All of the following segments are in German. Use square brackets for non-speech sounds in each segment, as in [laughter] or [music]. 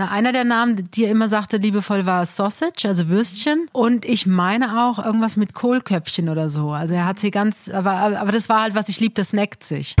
Na, einer der Namen, die er immer sagte, liebevoll war Sausage, also Würstchen. Und ich meine auch irgendwas mit Kohlköpfchen oder so. Also er hat sie ganz, aber, aber das war halt, was ich lieb, das neckt sich.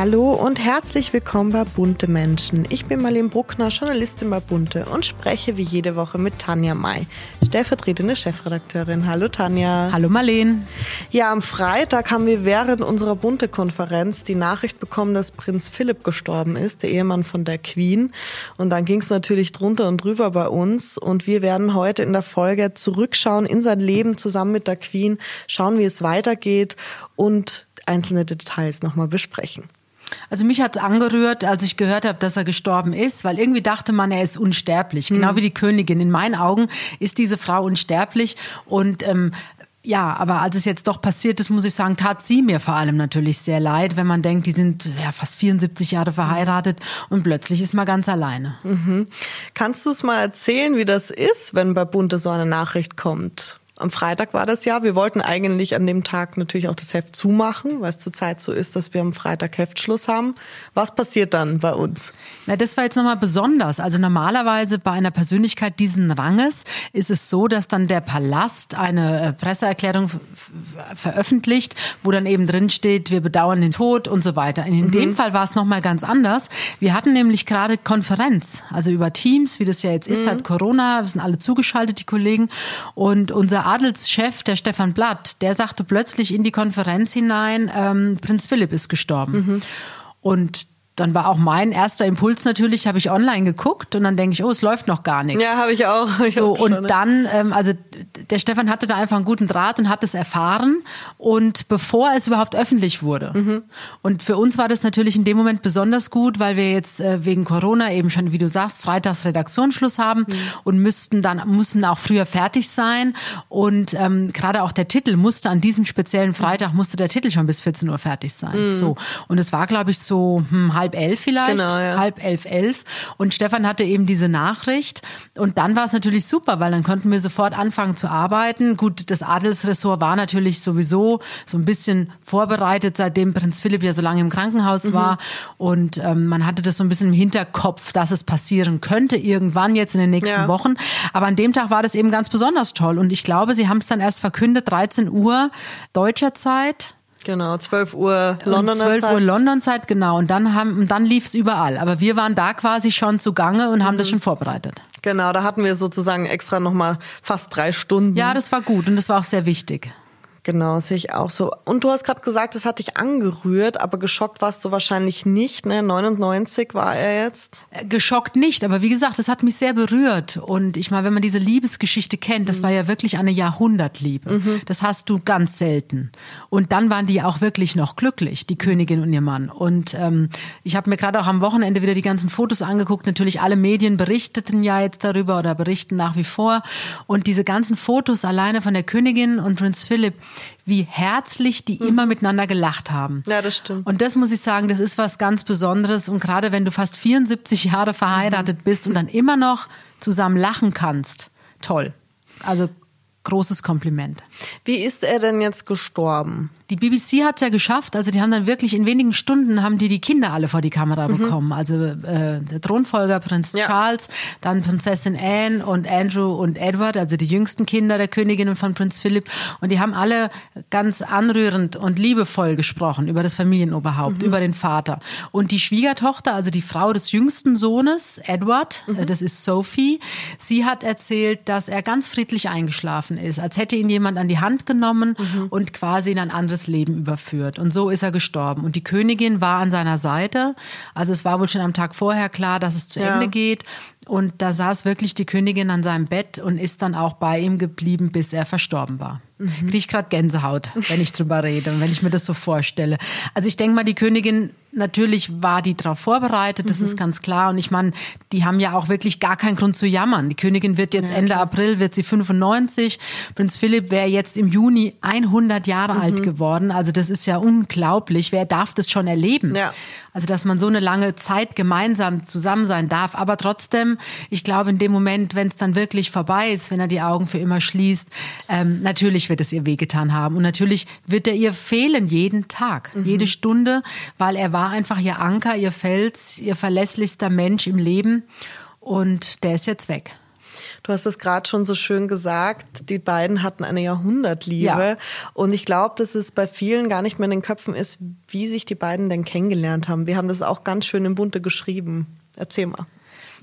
Hallo und herzlich willkommen bei Bunte Menschen. Ich bin Marlene Bruckner, Journalistin bei Bunte und spreche wie jede Woche mit Tanja May, stellvertretende Chefredakteurin. Hallo Tanja. Hallo Marlene. Ja, am Freitag haben wir während unserer Bunte-Konferenz die Nachricht bekommen, dass Prinz Philipp gestorben ist, der Ehemann von der Queen. Und dann ging es natürlich drunter und drüber bei uns. Und wir werden heute in der Folge zurückschauen in sein Leben zusammen mit der Queen, schauen, wie es weitergeht und einzelne Details nochmal besprechen. Also mich hat es angerührt, als ich gehört habe, dass er gestorben ist, weil irgendwie dachte man, er ist unsterblich. Mhm. Genau wie die Königin. In meinen Augen ist diese Frau unsterblich und ähm, ja, aber als es jetzt doch passiert ist, muss ich sagen, tat sie mir vor allem natürlich sehr leid, wenn man denkt, die sind ja fast 74 Jahre verheiratet und plötzlich ist man ganz alleine. Mhm. Kannst du es mal erzählen, wie das ist, wenn bei Bunte so eine Nachricht kommt? Am Freitag war das ja. Wir wollten eigentlich an dem Tag natürlich auch das Heft zumachen, weil es zurzeit so ist, dass wir am Freitag Heftschluss haben. Was passiert dann bei uns? Na, das war jetzt nochmal besonders. Also normalerweise bei einer Persönlichkeit diesen Ranges ist es so, dass dann der Palast eine äh, Presseerklärung veröffentlicht, wo dann eben drin steht, wir bedauern den Tod und so weiter. In mhm. dem Fall war es nochmal ganz anders. Wir hatten nämlich gerade Konferenz, also über Teams, wie das ja jetzt ist, mhm. halt Corona, wir sind alle zugeschaltet, die Kollegen. Und unser Adelschef, der Stefan Blatt, der sagte plötzlich in die Konferenz hinein, ähm, Prinz Philipp ist gestorben. Mhm. Und dann war auch mein erster Impuls natürlich, habe ich online geguckt und dann denke ich, oh, es läuft noch gar nichts. Ja, habe ich auch. [laughs] Ich so und schon, ne? dann, ähm, also der Stefan hatte da einfach einen guten Draht und hat es erfahren und bevor es überhaupt öffentlich wurde. Mhm. Und für uns war das natürlich in dem Moment besonders gut, weil wir jetzt äh, wegen Corona eben schon, wie du sagst, Freitags Redaktionsschluss haben mhm. und müssten dann mussten auch früher fertig sein und ähm, gerade auch der Titel musste an diesem speziellen Freitag musste der Titel schon bis 14 Uhr fertig sein. Mhm. So und es war glaube ich so hm, halb elf vielleicht, genau, ja. halb elf, elf. Und Stefan hatte eben diese Nachricht. Und dann war es natürlich super, weil dann konnten wir sofort anfangen zu arbeiten. Gut, das Adelsressort war natürlich sowieso so ein bisschen vorbereitet, seitdem Prinz Philipp ja so lange im Krankenhaus mhm. war. Und ähm, man hatte das so ein bisschen im Hinterkopf, dass es passieren könnte, irgendwann jetzt in den nächsten ja. Wochen. Aber an dem Tag war das eben ganz besonders toll. Und ich glaube, sie haben es dann erst verkündet, 13 Uhr deutscher Zeit. Genau, 12 Uhr Londoner 12 Zeit. Uhr London-Zeit, genau. Und dann, haben, dann lief es überall. Aber wir waren da quasi schon zugange und haben mhm. das schon vorbereitet. Genau, da hatten wir sozusagen extra nochmal fast drei Stunden. Ja, das war gut und das war auch sehr wichtig. Genau, sehe ich auch so. Und du hast gerade gesagt, es hat dich angerührt, aber geschockt warst du wahrscheinlich nicht, ne? 99 war er jetzt. Äh, geschockt nicht, aber wie gesagt, es hat mich sehr berührt. Und ich meine, wenn man diese Liebesgeschichte kennt, das mhm. war ja wirklich eine Jahrhundertliebe. Mhm. Das hast du ganz selten. Und dann waren die auch wirklich noch glücklich, die Königin und ihr Mann. Und ähm, ich habe mir gerade auch am Wochenende wieder die ganzen Fotos angeguckt. Natürlich alle Medien berichteten ja jetzt darüber oder berichten nach wie vor. Und diese ganzen Fotos alleine von der Königin und Prinz Philipp, wie herzlich die mhm. immer miteinander gelacht haben. Ja, das stimmt. Und das muss ich sagen, das ist was ganz Besonderes. Und gerade wenn du fast 74 Jahre verheiratet mhm. bist und dann immer noch zusammen lachen kannst, toll. Also großes Kompliment. Wie ist er denn jetzt gestorben? Die BBC hat es ja geschafft, also die haben dann wirklich in wenigen Stunden haben die die Kinder alle vor die Kamera mhm. bekommen. Also äh, der Thronfolger Prinz ja. Charles, dann Prinzessin Anne und Andrew und Edward, also die jüngsten Kinder der Königin und von Prinz Philipp. Und die haben alle ganz anrührend und liebevoll gesprochen über das Familienoberhaupt, mhm. über den Vater. Und die Schwiegertochter, also die Frau des jüngsten Sohnes, Edward, mhm. das ist Sophie, sie hat erzählt, dass er ganz friedlich eingeschlafen ist, als hätte ihn jemand an die Hand genommen mhm. und quasi in ein anderes Leben überführt. Und so ist er gestorben. Und die Königin war an seiner Seite. Also es war wohl schon am Tag vorher klar, dass es zu ja. Ende geht. Und da saß wirklich die Königin an seinem Bett und ist dann auch bei ihm geblieben, bis er verstorben war. Mhm. Kriege ich gerade Gänsehaut, wenn ich drüber rede und wenn ich mir das so vorstelle. Also ich denke mal, die Königin natürlich war die darauf vorbereitet, das mhm. ist ganz klar. Und ich meine, die haben ja auch wirklich gar keinen Grund zu jammern. Die Königin wird jetzt ja, Ende klar. April, wird sie 95. Prinz Philipp wäre jetzt im Juni 100 Jahre mhm. alt geworden. Also das ist ja unglaublich. Wer darf das schon erleben? Ja. Also, dass man so eine lange Zeit gemeinsam zusammen sein darf. Aber trotzdem, ich glaube, in dem Moment, wenn es dann wirklich vorbei ist, wenn er die Augen für immer schließt, ähm, natürlich wird es ihr wehgetan haben. Und natürlich wird er ihr fehlen jeden Tag, mhm. jede Stunde, weil er war einfach ihr Anker, ihr Fels, ihr verlässlichster Mensch im Leben. Und der ist jetzt weg. Du hast es gerade schon so schön gesagt, die beiden hatten eine Jahrhundertliebe. Ja. Und ich glaube, dass es bei vielen gar nicht mehr in den Köpfen ist, wie sich die beiden denn kennengelernt haben. Wir haben das auch ganz schön im Bunte geschrieben. Erzähl mal.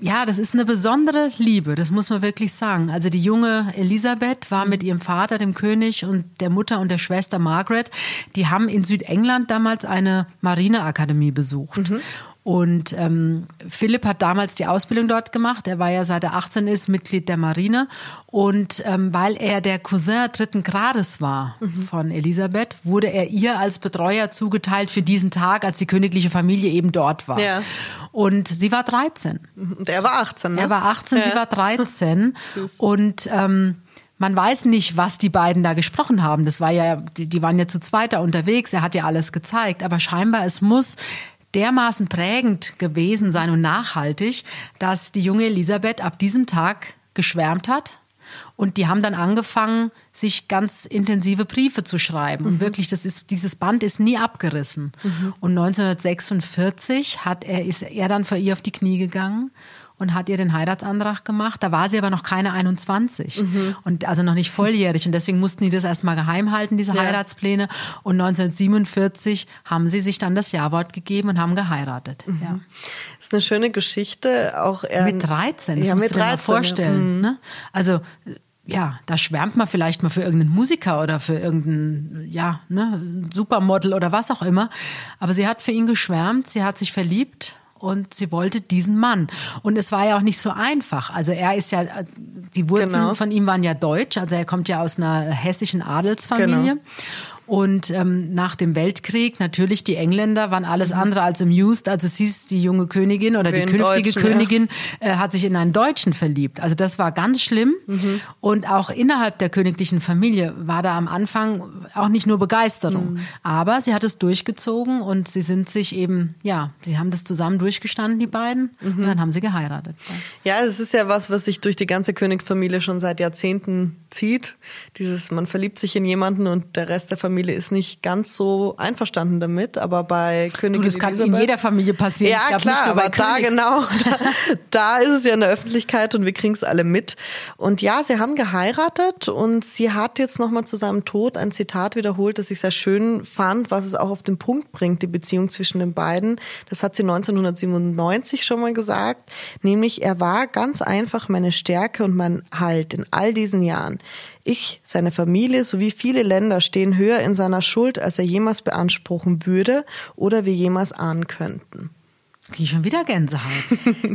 Ja, das ist eine besondere Liebe, das muss man wirklich sagen. Also die junge Elisabeth war mit ihrem Vater, dem König, und der Mutter und der Schwester Margaret, die haben in Südengland damals eine Marineakademie besucht. Mhm. Und ähm, Philipp hat damals die Ausbildung dort gemacht. Er war ja seit er 18 ist Mitglied der Marine. Und ähm, weil er der Cousin dritten Grades war mhm. von Elisabeth, wurde er ihr als Betreuer zugeteilt für diesen Tag, als die königliche Familie eben dort war. Ja. Und sie war 13. Und er war 18, ne? Er war 18, ja. sie war 13. [laughs] und ähm, man weiß nicht, was die beiden da gesprochen haben. Das war ja, die, waren ja zu zweit da unterwegs. Er hat ja alles gezeigt. Aber scheinbar, es muss dermaßen prägend gewesen sein und nachhaltig, dass die junge Elisabeth ab diesem Tag geschwärmt hat. Und die haben dann angefangen, sich ganz intensive Briefe zu schreiben. Mhm. Und wirklich, das ist, dieses Band ist nie abgerissen. Mhm. Und 1946 hat er, ist er dann vor ihr auf die Knie gegangen und hat ihr den Heiratsantrag gemacht. Da war sie aber noch keine 21 mhm. und also noch nicht volljährig und deswegen mussten die das erstmal geheim halten, diese ja. Heiratspläne. Und 1947 haben sie sich dann das Jawort gegeben und haben geheiratet. Mhm. Ja. Das ist eine schöne Geschichte, auch er mit 13. Das ja, musst mit 13, dir mal vorstellen. Mhm. Ne? Also ja, da schwärmt man vielleicht mal für irgendeinen Musiker oder für irgendeinen, ja, ne, Supermodel oder was auch immer. Aber sie hat für ihn geschwärmt, sie hat sich verliebt und sie wollte diesen Mann. Und es war ja auch nicht so einfach. Also er ist ja, die Wurzeln genau. von ihm waren ja deutsch, also er kommt ja aus einer hessischen Adelsfamilie. Genau. Und ähm, nach dem Weltkrieg, natürlich, die Engländer waren alles mhm. andere als amused. Also es hieß, die junge Königin oder Wie die künftige Königin ja. äh, hat sich in einen Deutschen verliebt. Also das war ganz schlimm. Mhm. Und auch innerhalb der königlichen Familie war da am Anfang auch nicht nur Begeisterung. Mhm. Aber sie hat es durchgezogen und sie sind sich eben, ja, sie haben das zusammen durchgestanden, die beiden. Und mhm. dann haben sie geheiratet. Ja, es ist ja was, was sich durch die ganze Königsfamilie schon seit Jahrzehnten zieht. Dieses, man verliebt sich in jemanden und der Rest der Familie Familie ist nicht ganz so einverstanden damit, aber bei Königin du, das kann Elisabeth, in jeder Familie passieren. Ja, klar, aber da genau, [laughs] da, da, ist es ja in der Öffentlichkeit und wir kriegen es alle mit. Und ja, sie haben geheiratet und sie hat jetzt nochmal zu seinem Tod ein Zitat wiederholt, das ich sehr schön fand, was es auch auf den Punkt bringt, die Beziehung zwischen den beiden. Das hat sie 1997 schon mal gesagt, nämlich er war ganz einfach meine Stärke und mein Halt in all diesen Jahren. Ich, seine Familie sowie viele Länder stehen höher in seiner Schuld, als er jemals beanspruchen würde oder wir jemals ahnen könnten. Die schon wieder Gänsehaut.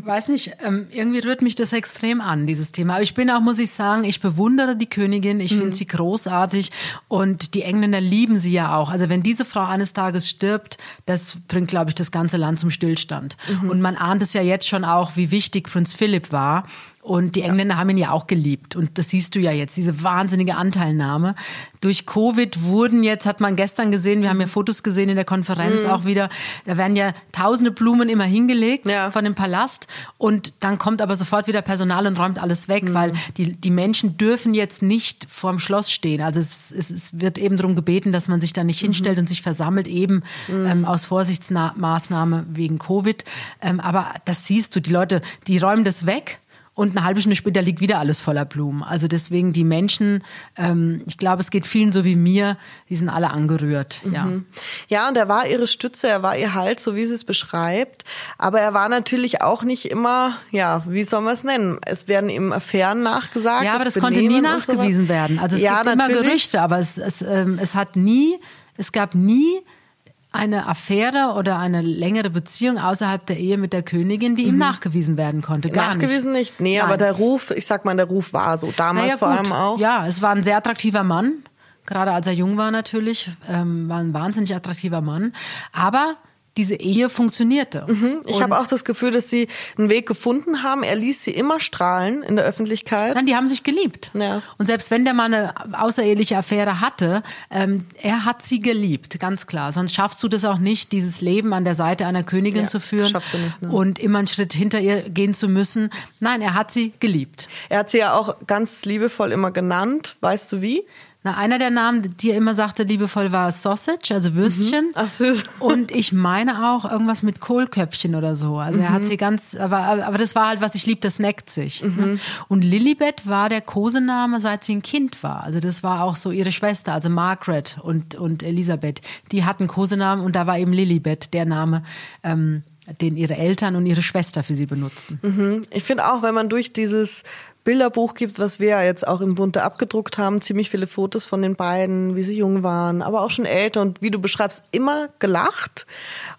Weiß nicht, ähm, irgendwie rührt mich das extrem an, dieses Thema. Aber ich bin auch, muss ich sagen, ich bewundere die Königin, ich mhm. finde sie großartig und die Engländer lieben sie ja auch. Also wenn diese Frau eines Tages stirbt, das bringt, glaube ich, das ganze Land zum Stillstand. Mhm. Und man ahnt es ja jetzt schon auch, wie wichtig Prinz Philipp war. Und die Engländer ja. haben ihn ja auch geliebt. Und das siehst du ja jetzt, diese wahnsinnige Anteilnahme. Durch Covid wurden jetzt, hat man gestern gesehen, wir haben ja Fotos gesehen in der Konferenz mhm. auch wieder, da werden ja tausende Blumen immer hingelegt ja. von dem Palast. Und dann kommt aber sofort wieder Personal und räumt alles weg, mhm. weil die, die Menschen dürfen jetzt nicht vorm Schloss stehen. Also es, es, es wird eben darum gebeten, dass man sich da nicht mhm. hinstellt und sich versammelt, eben mhm. ähm, aus Vorsichtsmaßnahme wegen Covid. Ähm, aber das siehst du, die Leute, die räumen das weg und eine halbe Stunde später liegt wieder alles voller Blumen. Also deswegen die Menschen, ähm, ich glaube, es geht vielen so wie mir, die sind alle angerührt. Ja. Mhm. ja, und er war ihre Stütze, er war ihr Halt, so wie sie es beschreibt. Aber er war natürlich auch nicht immer, ja, wie soll man es nennen? Es werden ihm Affären nachgesagt. Ja, aber das, das konnte nie nachgewiesen so werden. Also es ja, gibt natürlich. immer Gerüchte, aber es, es, ähm, es hat nie, es gab nie eine Affäre oder eine längere Beziehung außerhalb der Ehe mit der Königin, die mhm. ihm nachgewiesen werden konnte. Gar nachgewiesen nicht. nicht. Nee, Nein. aber der Ruf, ich sag mal, der Ruf war so. Damals ja, vor allem auch. Ja, es war ein sehr attraktiver Mann. Gerade als er jung war natürlich, ähm, war ein wahnsinnig attraktiver Mann. Aber diese Ehe funktionierte. Mhm. Ich habe auch das Gefühl, dass sie einen Weg gefunden haben. Er ließ sie immer strahlen in der Öffentlichkeit. Nein, die haben sich geliebt. Ja. Und selbst wenn der Mann eine außereheliche Affäre hatte, ähm, er hat sie geliebt, ganz klar. Sonst schaffst du das auch nicht, dieses Leben an der Seite einer Königin Ja, zu führen schaffst du nicht, ne? und immer einen Schritt hinter ihr gehen zu müssen. Nein, er hat sie geliebt. Er hat sie ja auch ganz liebevoll immer genannt. Weißt du wie? Na, einer der Namen, die er immer sagte, liebevoll war Sausage, also Würstchen. Ach süß. Und ich meine auch irgendwas mit Kohlköpfchen oder so. Also er Mhm. hat sie ganz, aber, aber das war halt, was ich lieb, das neckt sich. Mhm. Ne? Und Lilibet war der Kosename, seit sie ein Kind war. Also das war auch so ihre Schwester, also Margaret und, und Elisabeth. Die hatten Kosenamen und da war eben Lilibet der Name, ähm, den ihre Eltern und ihre Schwester für sie benutzten. Ich finde auch, wenn man durch dieses Bilderbuch gibt, was wir jetzt auch im Bunte abgedruckt haben, ziemlich viele Fotos von den beiden, wie sie jung waren, aber auch schon älter und wie du beschreibst, immer gelacht.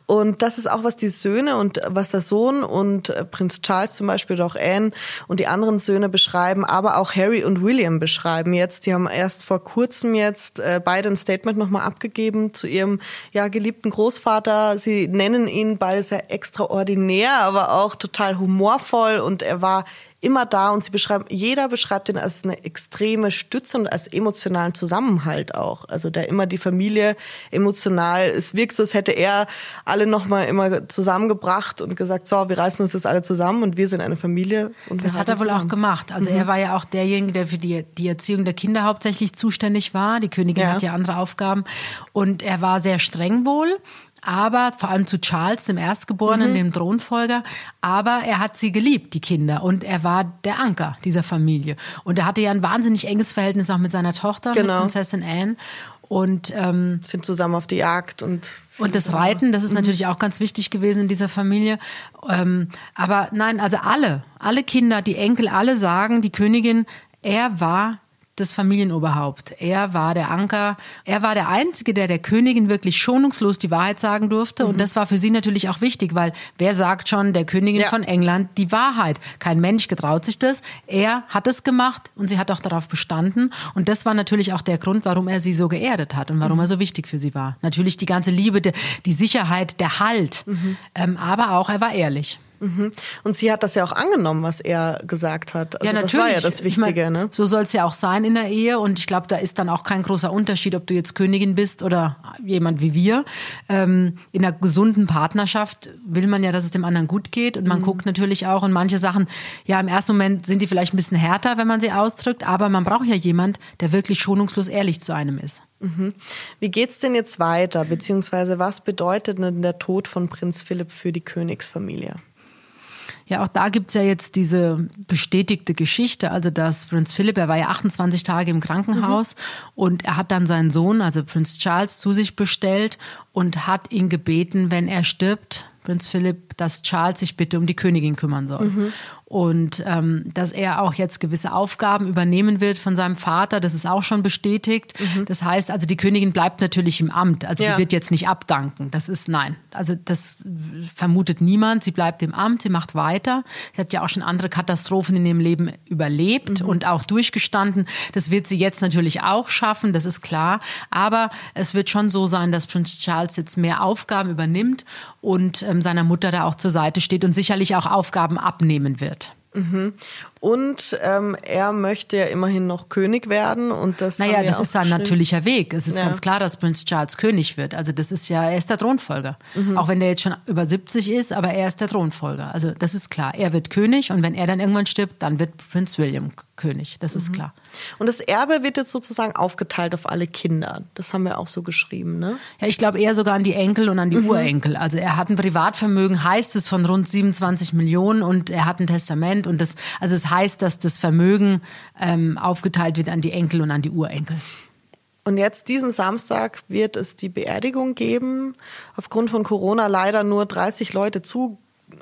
Und das ist auch, was die Söhne und was der Sohn und äh, Prinz Charles zum Beispiel oder auch Anne und die anderen Söhne beschreiben, aber auch Harry und William beschreiben jetzt. Die haben erst vor kurzem jetzt äh, beide ein Statement nochmal abgegeben zu ihrem ja, geliebten Großvater. Sie nennen ihn beide sehr extraordinär, aber auch total humorvoll und er war immer da und sie beschreiben, jeder beschreibt ihn als eine extreme Stütze und als emotionalen Zusammenhalt auch. Also der immer die Familie emotional, es wirkt so, als hätte er alle nochmal immer zusammengebracht und gesagt, so, wir reißen uns jetzt alle zusammen und wir sind eine Familie. Das hat er wohl auch gemacht. Also Mhm. er war ja auch derjenige, der für die, die Erziehung der Kinder hauptsächlich zuständig war. Die Königin Ja. hat ja andere Aufgaben. Und er war sehr streng wohl. Aber vor allem zu Charles, dem Erstgeborenen, Mhm. dem Thronfolger. Aber er hat sie geliebt, die Kinder. Und er war der Anker dieser Familie. Und er hatte ja ein wahnsinnig enges Verhältnis auch mit seiner Tochter, Genau. mit Prinzessin Anne. Und ähm, Sind zusammen auf die Jagd und und das Reiten, das ist Mhm. natürlich auch ganz wichtig gewesen in dieser Familie. Ähm, aber nein, also alle, alle Kinder, die Enkel, alle sagen, die Königin, er war das Familienoberhaupt. Er war der Anker. Er war der Einzige, der der Königin wirklich schonungslos die Wahrheit sagen durfte. Und das war für sie natürlich auch wichtig, weil wer sagt schon der Königin Ja. von England die Wahrheit? Kein Mensch getraut sich das. Er hat es gemacht und sie hat auch darauf bestanden. Und das war natürlich auch der Grund, warum er sie so geerdet hat und warum er so wichtig für sie war. Natürlich die ganze Liebe, die, Sicherheit, der Halt. Ähm, aber auch, er war ehrlich. Mhm. Und sie hat das ja auch angenommen, was er gesagt hat. Also ja, natürlich. Das war ja das Ich mein, Wichtige, ne? So soll es ja auch sein in der Ehe. Und ich glaube, da ist dann auch kein großer Unterschied, ob du jetzt Königin bist oder jemand wie wir. Ähm, in einer gesunden Partnerschaft will man ja, dass es dem anderen gut geht. Und man Mhm. guckt natürlich auch. Und manche Sachen, ja, im ersten Moment sind die vielleicht ein bisschen härter, wenn man sie ausdrückt. Aber man braucht ja jemand, der wirklich schonungslos ehrlich zu einem ist. Wie geht's denn jetzt weiter? Beziehungsweise was bedeutet denn der Tod von Prinz Philipp für die Königsfamilie? Ja, auch da gibt's ja jetzt diese bestätigte Geschichte, also dass Prinz Philipp, er war ja 28 Tage im Krankenhaus und er hat dann seinen Sohn, also Prinz Charles, zu sich bestellt und hat ihn gebeten, wenn er stirbt, Prinz Philipp, dass Charles sich bitte um die Königin kümmern soll. Und ähm, dass er auch jetzt gewisse Aufgaben übernehmen wird von seinem Vater, das ist auch schon bestätigt. Das heißt also, die Königin bleibt natürlich im Amt. Also Ja. die wird jetzt nicht abdanken. Das ist nein. Also das vermutet niemand. Sie bleibt im Amt, sie macht weiter. Sie hat ja auch schon andere Katastrophen in ihrem Leben überlebt und auch durchgestanden. Das wird sie jetzt natürlich auch schaffen, das ist klar. Aber es wird schon so sein, dass Prinz Charles jetzt mehr Aufgaben übernimmt und ähm, seiner Mutter da auch zur Seite steht und sicherlich auch Aufgaben abnehmen wird. Mhm. Und ähm, er möchte ja immerhin noch König werden und das Naja, das ist sein natürlicher Weg. Es ist Ja. ganz klar, dass Prinz Charles König wird. Also das ist ja, er ist der Thronfolger. Mhm. Auch wenn der jetzt schon über 70 ist, aber er ist der Thronfolger. Also das ist klar. Er wird König und wenn er dann irgendwann stirbt, dann wird Prinz William König. Das Mhm. ist klar. Und das Erbe wird jetzt sozusagen aufgeteilt auf alle Kinder. Das haben wir auch so geschrieben, ne? Ja, ich glaube eher sogar an die Enkel und an Mhm. die Urenkel. Also er hat ein Privatvermögen, heißt es, von rund 27 Millionen und er hat ein Testament und das, also es heißt, dass das Vermögen ähm, aufgeteilt wird an die Enkel und an die Urenkel. Und jetzt diesen Samstag wird es die Beerdigung geben. Aufgrund von Corona leider nur 30 Leute zu,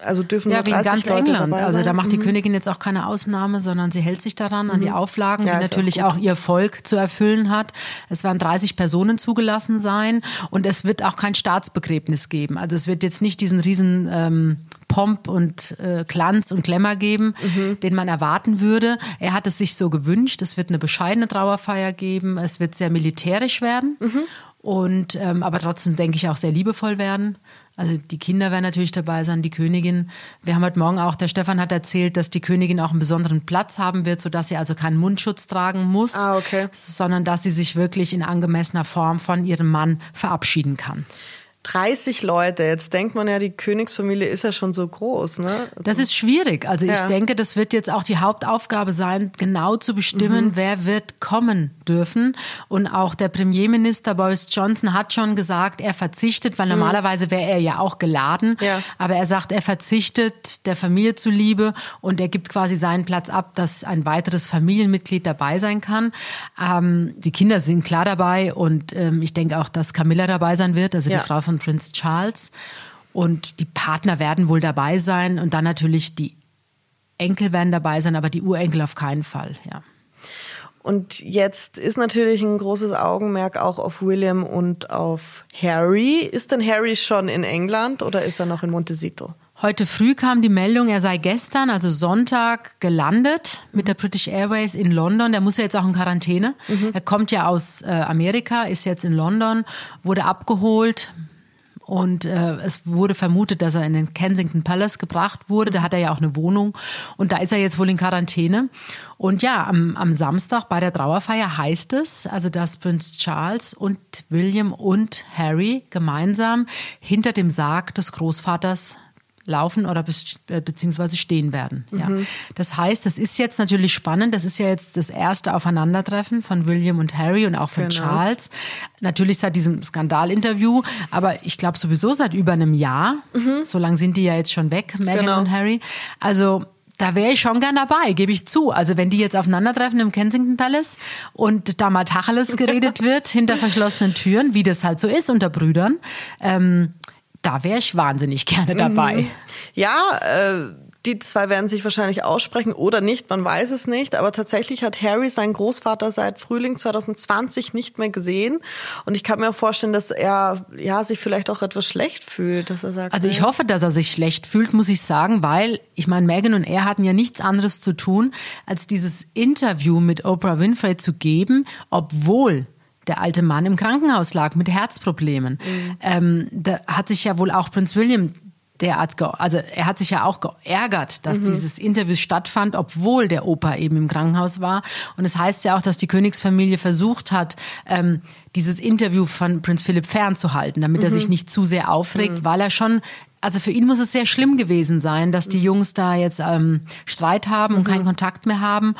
also dürfen Ja, nur wie in 30 ganz Leute England. dabei Also sein. da macht die Mhm. Königin jetzt auch keine Ausnahme, sondern sie hält sich daran, an die Auflagen, Ja, die auch natürlich gut. auch, ihr Volk zu erfüllen hat. Es werden 30 Personen zugelassen sein und es wird auch kein Staatsbegräbnis geben. Also es wird jetzt nicht diesen riesen ähm, Pomp und äh, Glanz und Glamour geben, Mhm. den man erwarten würde. Er hat es sich so gewünscht. Es wird eine bescheidene Trauerfeier geben. Es wird sehr militärisch werden. Mhm. Und ähm, aber trotzdem denke ich auch sehr liebevoll werden. Also die Kinder werden natürlich dabei sein, die Königin. Wir haben heute Morgen auch, der Stefan hat erzählt, dass die Königin auch einen besonderen Platz haben wird, sodass sie also keinen Mundschutz tragen muss, ah, okay. sondern dass sie sich wirklich in angemessener Form von ihrem Mann verabschieden kann. 30 Leute. Jetzt denkt man ja, die Königsfamilie ist ja schon so groß, ne? Das ist schwierig. Also ja. ich denke, das wird jetzt auch die Hauptaufgabe sein, genau zu bestimmen, mhm. wer wird kommen dürfen. Und auch der Premierminister Boris Johnson hat schon gesagt, er verzichtet, weil mhm. normalerweise wäre er ja auch geladen. Ja. Aber er sagt, er verzichtet der Familie zuliebe und er gibt quasi seinen Platz ab, dass ein weiteres Familienmitglied dabei sein kann. Ähm, die Kinder sind klar dabei und ähm, ich denke auch, dass Camilla dabei sein wird, also ja. die Frau von Prince Charles. Und die Partner werden wohl dabei sein und dann natürlich die Enkel werden dabei sein, aber die Urenkel auf keinen Fall, ja. Und jetzt ist natürlich ein großes Augenmerk auch auf William und auf Harry. Ist denn Harry schon in England oder ist er noch in Montecito? Heute früh kam die Meldung, er sei gestern, also Sonntag, gelandet mit der British Airways in London. Der muss ja jetzt auch in Quarantäne. Mhm. Er kommt ja aus äh, Amerika, ist jetzt in London, wurde abgeholt und äh, es wurde vermutet, dass er in den Kensington Palace gebracht wurde. Da hat er ja auch eine Wohnung. Und da ist er jetzt wohl in Quarantäne. Und ja, am, am Samstag bei der Trauerfeier heißt es, also dass Prinz Charles und William und Harry gemeinsam hinter dem Sarg des Großvaters laufen oder äh, beziehungsweise stehen werden. Ja. Mhm. Das heißt, das ist jetzt natürlich spannend. Das ist ja jetzt das erste Aufeinandertreffen von William und Harry und auch von genau. Charles. Natürlich seit diesem Skandalinterview, aber ich glaube sowieso seit über einem Jahr. Mhm. So lange sind die ja jetzt schon weg, Meghan genau. und Harry. Also da wäre ich schon gern dabei, gebe ich zu. Also wenn die jetzt aufeinandertreffen im Kensington Palace und da mal Tacheles geredet [laughs] wird hinter verschlossenen Türen, wie das halt so ist unter Brüdern, ähm, da wäre ich wahnsinnig gerne dabei. Mhm. Ja, äh, die zwei werden sich wahrscheinlich aussprechen oder nicht, man weiß es nicht. Aber tatsächlich hat Harry seinen Großvater seit Frühling 2020 nicht mehr gesehen. Und ich kann mir vorstellen, dass er ja, sich vielleicht auch etwas schlecht fühlt, dass er sagt. Also ich hoffe, dass er sich schlecht fühlt, muss ich sagen, weil ich meine, Megan und er hatten ja nichts anderes zu tun, als dieses Interview mit Oprah Winfrey zu geben, obwohl der alte Mann im Krankenhaus lag mit Herzproblemen. Mhm. Ähm, da hat sich ja wohl auch Prinz William derart, also er hat sich ja auch geärgert, dass mhm. dieses Interview stattfand, obwohl der Opa eben im Krankenhaus war. Und es heißt ja auch, dass die Königsfamilie versucht hat, ähm, dieses Interview von Prinz Philipp fernzuhalten, damit mhm. er sich nicht zu sehr aufregt, mhm. weil er schon also für ihn muss es sehr schlimm gewesen sein, dass die mhm. Jungs da jetzt ähm, Streit haben und mhm. keinen Kontakt mehr haben.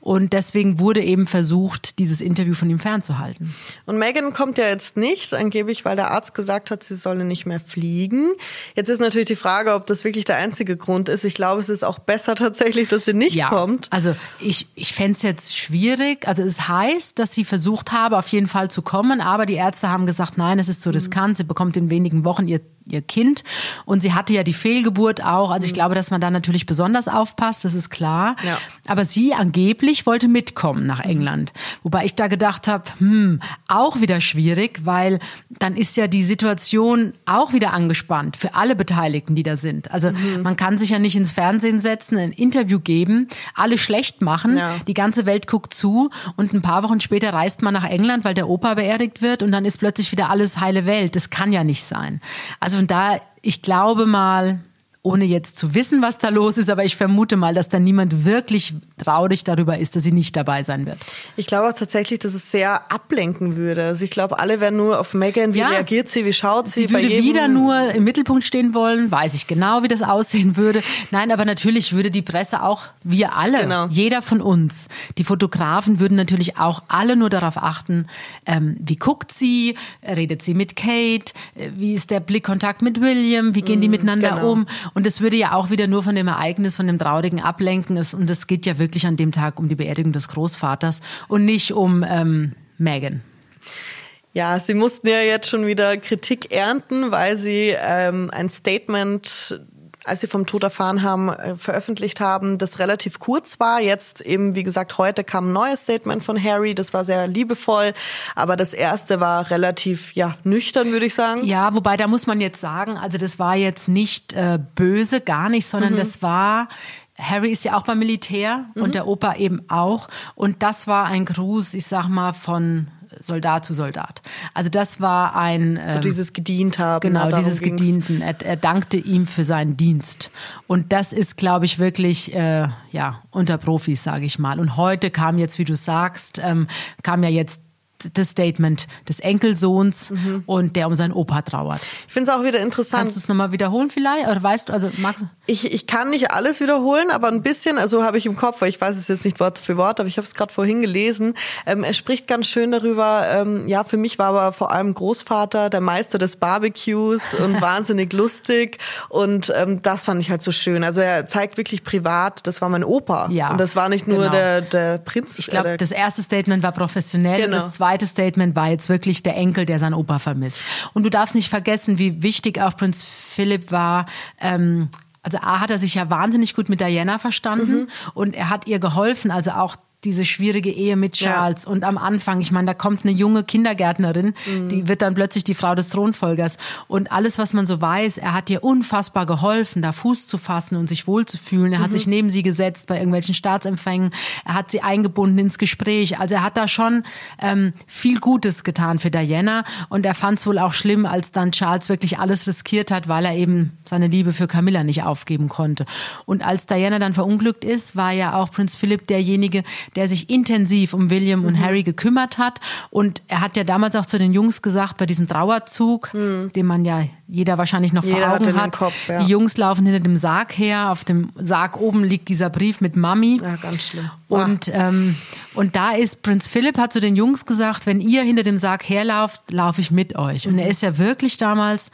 Und deswegen wurde eben versucht, dieses Interview von ihm fernzuhalten. Und Megan kommt ja jetzt nicht, angeblich, weil der Arzt gesagt hat, sie solle nicht mehr fliegen. Jetzt ist natürlich die Frage, ob das wirklich der einzige Grund ist. Ich glaube, es ist auch besser tatsächlich, dass sie nicht ja, kommt. Also ich, ich fände es jetzt schwierig. Also es heißt, dass sie versucht habe, auf jeden Fall zu kommen, aber die Ärzte haben gesagt, nein, es ist zu riskant. Sie bekommt in wenigen Wochen ihr ihr Kind. Und sie hatte ja die Fehlgeburt auch. Also ich mhm. glaube, dass man da natürlich besonders aufpasst, das ist klar. Ja. Aber sie angeblich wollte mitkommen nach mhm. England. Wobei ich da gedacht habe, hm, auch wieder schwierig, weil dann ist ja die Situation auch wieder angespannt für alle Beteiligten, die da sind. Also mhm. man kann sich ja nicht ins Fernsehen setzen, ein Interview geben, alle schlecht machen, ja. die ganze Welt guckt zu und ein paar Wochen später reist man nach England, weil der Opa beerdigt wird und dann ist plötzlich wieder alles heile Welt. Das kann ja nicht sein. Also von da, ich glaube mal, ohne jetzt zu wissen, was da los ist, aber ich vermute mal, dass da niemand wirklich traurig darüber ist, dass sie nicht dabei sein wird. Ich glaube auch tatsächlich, dass es sehr ablenken würde. Also ich glaube, alle werden nur auf Megan, wie ja, reagiert sie, wie schaut sie. Sie würde wieder nur im Mittelpunkt stehen wollen, weiß ich genau, wie das aussehen würde. Nein, aber natürlich würde die Presse auch, wir alle, genau. jeder von uns, die Fotografen würden natürlich auch alle nur darauf achten, ähm, wie guckt sie, redet sie mit Kate, äh, wie ist der Blickkontakt mit William, wie gehen die mm, miteinander genau. um. Und es würde ja auch wieder nur von dem Ereignis, von dem Traurigen ablenken. Und es geht ja wirklich an dem Tag um die Beerdigung des Großvaters und nicht um ähm, Megan. Ja, sie mussten ja jetzt schon wieder Kritik ernten, weil sie ähm, ein Statement als sie vom Tod erfahren haben, äh, veröffentlicht haben, das relativ kurz war. Jetzt eben, wie gesagt, heute kam ein neues Statement von Harry. Das war sehr liebevoll. Aber das erste war relativ, ja, nüchtern, würde ich sagen. Ja, wobei da muss man jetzt sagen, also das war jetzt nicht äh, böse, gar nicht, sondern mhm. das war Harry ist ja auch beim Militär mhm. und der Opa eben auch. Und das war ein Gruß, ich sag mal, von Soldat zu Soldat. Also das war ein so ähm, dieses gedient haben. Genau, dieses ging's. Gedienten. Er, er, dankte ihm für seinen Dienst. Und das ist, glaube ich, wirklich äh, ja unter Profis, sage ich mal. Und heute kam jetzt, wie du sagst, ähm, kam ja jetzt das Statement des Enkelsohns mhm. und der um seinen Opa trauert. Ich finde es auch wieder interessant. Kannst du es nochmal wiederholen vielleicht? Oder weißt du, also magst du? Ich, ich kann nicht alles wiederholen, aber ein bisschen, also habe ich im Kopf, weil ich weiß es jetzt nicht Wort für Wort, aber ich habe es gerade vorhin gelesen. Ähm, er spricht ganz schön darüber, ähm, ja, für mich war aber vor allem Großvater der Meister des Barbecues [laughs] und wahnsinnig lustig und ähm, das fand ich halt so schön. Also er zeigt wirklich privat, das war mein Opa ja, und das war nicht nur genau. der, der Prinz. Ich glaube, äh, das erste Statement war professionell genau. und das zweite Statement war jetzt wirklich der Enkel, der seinen Opa vermisst. Und du darfst nicht vergessen, wie wichtig auch Prinz Philipp war, ähm, also A hat er sich ja wahnsinnig gut mit Diana verstanden mhm. und er hat ihr geholfen, also auch diese schwierige Ehe mit Charles. Ja. Und am Anfang, ich meine, da kommt eine junge Kindergärtnerin, mhm. die wird dann plötzlich die Frau des Thronfolgers. Und alles, was man so weiß, er hat ihr unfassbar geholfen, da Fuß zu fassen und sich wohlzufühlen. Er mhm. hat sich neben sie gesetzt bei irgendwelchen Staatsempfängen. Er hat sie eingebunden ins Gespräch. Also er hat da schon ähm, viel Gutes getan für Diana. Und er fand es wohl auch schlimm, als dann Charles wirklich alles riskiert hat, weil er eben seine Liebe für Camilla nicht aufgeben konnte. Und als Diana dann verunglückt ist, war ja auch Prinz Philipp derjenige, der sich intensiv um William und mhm. Harry gekümmert hat. Und er hat ja damals auch zu den Jungs gesagt, bei diesem Trauerzug, mhm. den man ja jeder wahrscheinlich noch jeder vor Augen hat, Kopf, ja. die Jungs laufen hinter dem Sarg her. Auf dem Sarg oben liegt dieser Brief mit Mami. Ja, ganz schlimm. Und, ähm, und da ist Prinz Philipp hat zu den Jungs gesagt, wenn ihr hinter dem Sarg herlauft, laufe ich mit euch. Und er mhm. ist ja wirklich damals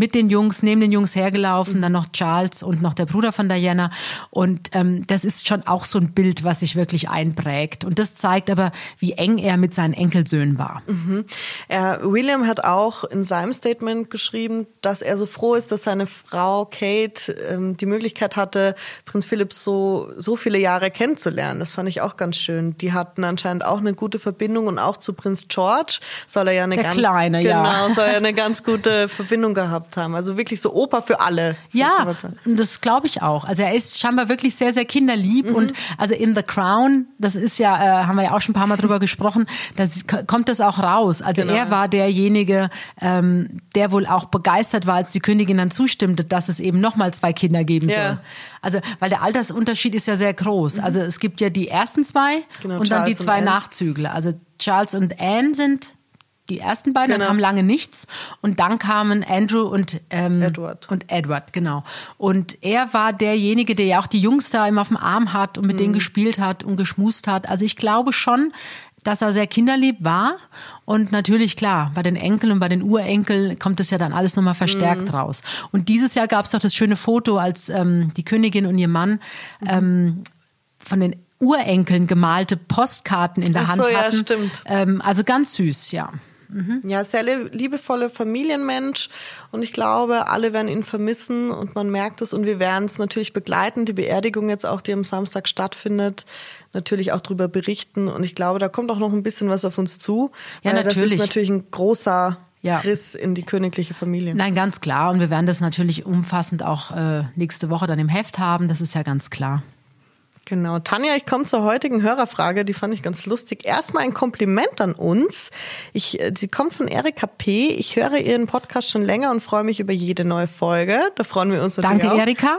mit den Jungs, neben den Jungs hergelaufen, mhm. dann noch Charles und noch der Bruder von Diana. Und ähm, das ist schon auch so ein Bild, was sich wirklich einprägt. Und das zeigt aber, wie eng er mit seinen Enkelsöhnen war. Mhm. Er, William hat auch in seinem Statement geschrieben, dass er so froh ist, dass seine Frau Kate ähm, die Möglichkeit hatte, Prinz Philipp so, so viele Jahre kennenzulernen. Das fand ich auch ganz schön. Die hatten anscheinend auch eine gute Verbindung und auch zu Prinz George soll er ja eine der ganz, Kleine, genau, ja. soll er eine ganz gute Verbindung gehabt gemacht haben. Also wirklich so Opa für alle. Ja, das glaube ich auch. Also er ist scheinbar wirklich sehr, sehr kinderlieb mhm. und also in The Crown, das ist ja, äh, haben wir ja auch schon ein paar Mal drüber [laughs] gesprochen, da kommt das auch raus. Also genau. er war derjenige, ähm, der wohl auch begeistert war, als die Königin dann zustimmte, dass es eben nochmal zwei Kinder geben ja. soll. Also, weil der Altersunterschied ist ja sehr groß. Mhm. Also es gibt ja die ersten zwei genau, und Charles dann die zwei Nachzügler. Also Charles und Anne sind die ersten beiden, genau. dann kam lange nichts und dann kamen Andrew und ähm, Edward. und Edward, genau. Und er war derjenige, der ja auch die Jungs da immer auf dem Arm hat und mit mhm. denen gespielt hat und geschmust hat. Also ich glaube schon, dass er sehr kinderlieb war und natürlich klar, bei den Enkeln und bei den Urenkeln kommt es ja dann alles nochmal verstärkt mhm. raus. Und dieses Jahr gab es doch das schöne Foto, als ähm, die Königin und ihr Mann mhm. ähm, von den Urenkeln gemalte Postkarten in der Ach Hand so, hatten. Ja, stimmt. Ähm, also ganz süß, ja. Mhm. Ja, sehr liebevolle Familienmensch und ich glaube, alle werden ihn vermissen und man merkt es und wir werden es natürlich begleiten, die Beerdigung jetzt auch, die am Samstag stattfindet, natürlich auch darüber berichten und ich glaube, da kommt auch noch ein bisschen was auf uns zu. Ja, natürlich. Das ist natürlich ein großer ja. Riss in die königliche Familie. Nein, ganz klar. Und wir werden das natürlich umfassend auch äh, nächste Woche dann im Heft haben. Das ist ja ganz klar. Genau. Tanja, ich komme zur heutigen Hörerfrage, die fand ich ganz lustig. Erstmal ein Kompliment an uns. Ich, äh, sie kommt von Erika P. Ich höre ihren Podcast schon länger und freue mich über jede neue Folge. Da freuen wir uns natürlich Danke, auch. Erika.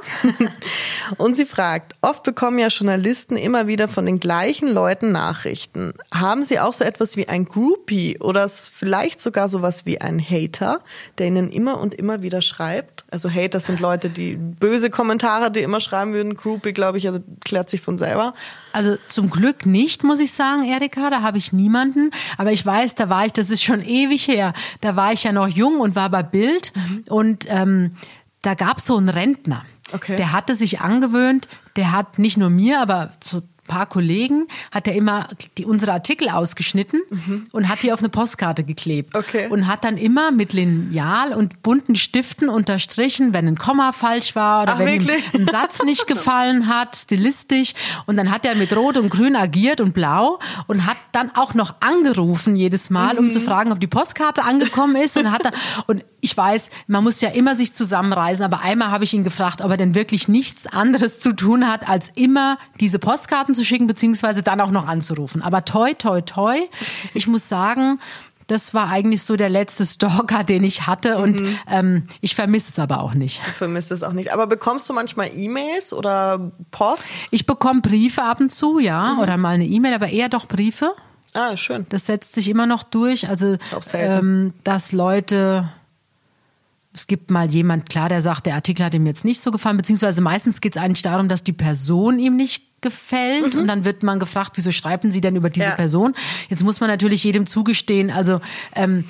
[laughs] und sie fragt, oft bekommen ja Journalisten immer wieder von den gleichen Leuten Nachrichten. Haben sie auch so etwas wie ein Groupie oder vielleicht sogar sowas wie ein Hater, der ihnen immer und immer wieder schreibt? Also Hater sind Leute, die böse Kommentare, die immer schreiben würden. Groupie, glaube ich, erklärt sich von selber. Also zum Glück nicht, muss ich sagen, Erika, da habe ich niemanden. Aber ich weiß, da war ich, das ist schon [laughs] ewig her, da war ich ja noch jung und war bei Bild mhm. und ähm, da gab es so einen Rentner. Okay. Der hatte sich angewöhnt, der hat nicht nur mir, aber so paar Kollegen hat er immer die, unsere Artikel ausgeschnitten mhm. und hat die auf eine Postkarte geklebt. Okay. Und hat dann immer mit Lineal und bunten Stiften unterstrichen, wenn ein Komma falsch war oder Ach, wenn wirklich? ihm ein Satz nicht [laughs] gefallen hat, stilistisch. Und dann hat er mit Rot und Grün agiert und Blau und hat dann auch noch angerufen jedes Mal, mhm. um zu fragen, ob die Postkarte angekommen ist. Und hat er, und ich weiß, man muss ja immer sich zusammenreißen, aber einmal habe ich ihn gefragt, ob er denn wirklich nichts anderes zu tun hat, als immer diese Postkarten zu rumzuschicken, beziehungsweise dann auch noch anzurufen. Aber toi, toi, toi. [laughs] Ich muss sagen, das war eigentlich so der letzte Stalker, den ich hatte und mhm. ähm, ich vermisse es aber auch nicht. Du vermisst es auch nicht. Aber bekommst du manchmal E-Mails oder Post? Ich bekomme Briefe ab und zu, ja, mhm. oder mal eine E-Mail, aber eher doch Briefe. Ah, schön. Das setzt sich immer noch durch. Also, ähm, dass Leute es gibt mal jemand, klar, der sagt, der Artikel hat ihm jetzt nicht so gefallen, beziehungsweise meistens geht es eigentlich darum, dass die Person ihm nicht gefällt mhm. und dann wird man gefragt, wieso schreiben Sie denn über diese ja. Person? Jetzt muss man natürlich jedem zugestehen, also ähm,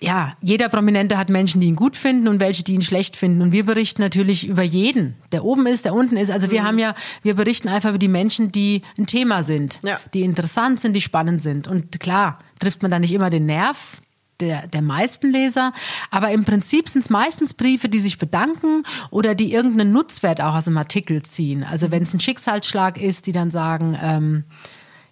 ja, jeder Prominente hat Menschen, die ihn gut finden und welche, die ihn schlecht finden und wir berichten natürlich über jeden, der oben ist, der unten ist. Also mhm. wir haben ja, wir berichten einfach über die Menschen, die ein Thema sind, ja. die interessant sind, die spannend sind und klar trifft man da nicht immer den Nerv, der, der meisten Leser. Aber im Prinzip sind es meistens Briefe, die sich bedanken oder die irgendeinen Nutzwert auch aus dem Artikel ziehen. Also wenn es ein Schicksalsschlag ist, die dann sagen, ähm,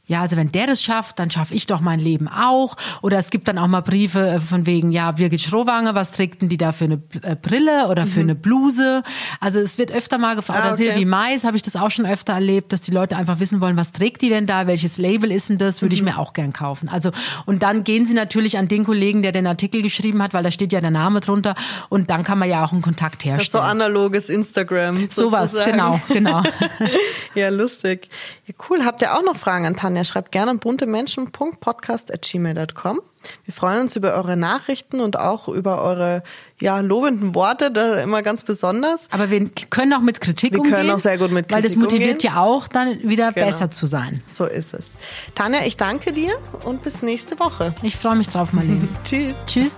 ja, also wenn der das schafft, dann schaffe ich doch mein Leben auch. Oder es gibt dann auch mal Briefe äh, von wegen, ja, Birgit Schrowange, was trägt denn die da für eine äh, Brille oder für mhm. eine Bluse? Also es wird öfter mal gefragt, ah, okay. oder Silvi Mais habe ich das auch schon öfter erlebt, dass die Leute einfach wissen wollen, was trägt die denn da, welches Label ist denn das, würde mhm. ich mir auch gern kaufen. Also und dann gehen sie natürlich an den Kollegen, der den Artikel geschrieben hat, weil da steht ja der Name drunter und dann kann man ja auch einen Kontakt herstellen. Das ist so analoges Instagram. Sowas, genau, genau. [laughs] ja, lustig. Ja, cool. Habt ihr auch noch Fragen an Tanja? Schreibt gerne an buntemenschen.podcast.gmail.com. Wir freuen uns über eure Nachrichten und auch über eure ja, lobenden Worte, da immer ganz besonders. Aber wir können auch mit Kritik wir umgehen. Wir können auch sehr gut mit Kritik Weil das motiviert umgehen. ja auch, dann wieder genau. besser zu sein. So ist es. Tanja, ich danke dir und bis nächste Woche. Ich freue mich drauf, Marlene. [laughs] Tschüss. Tschüss.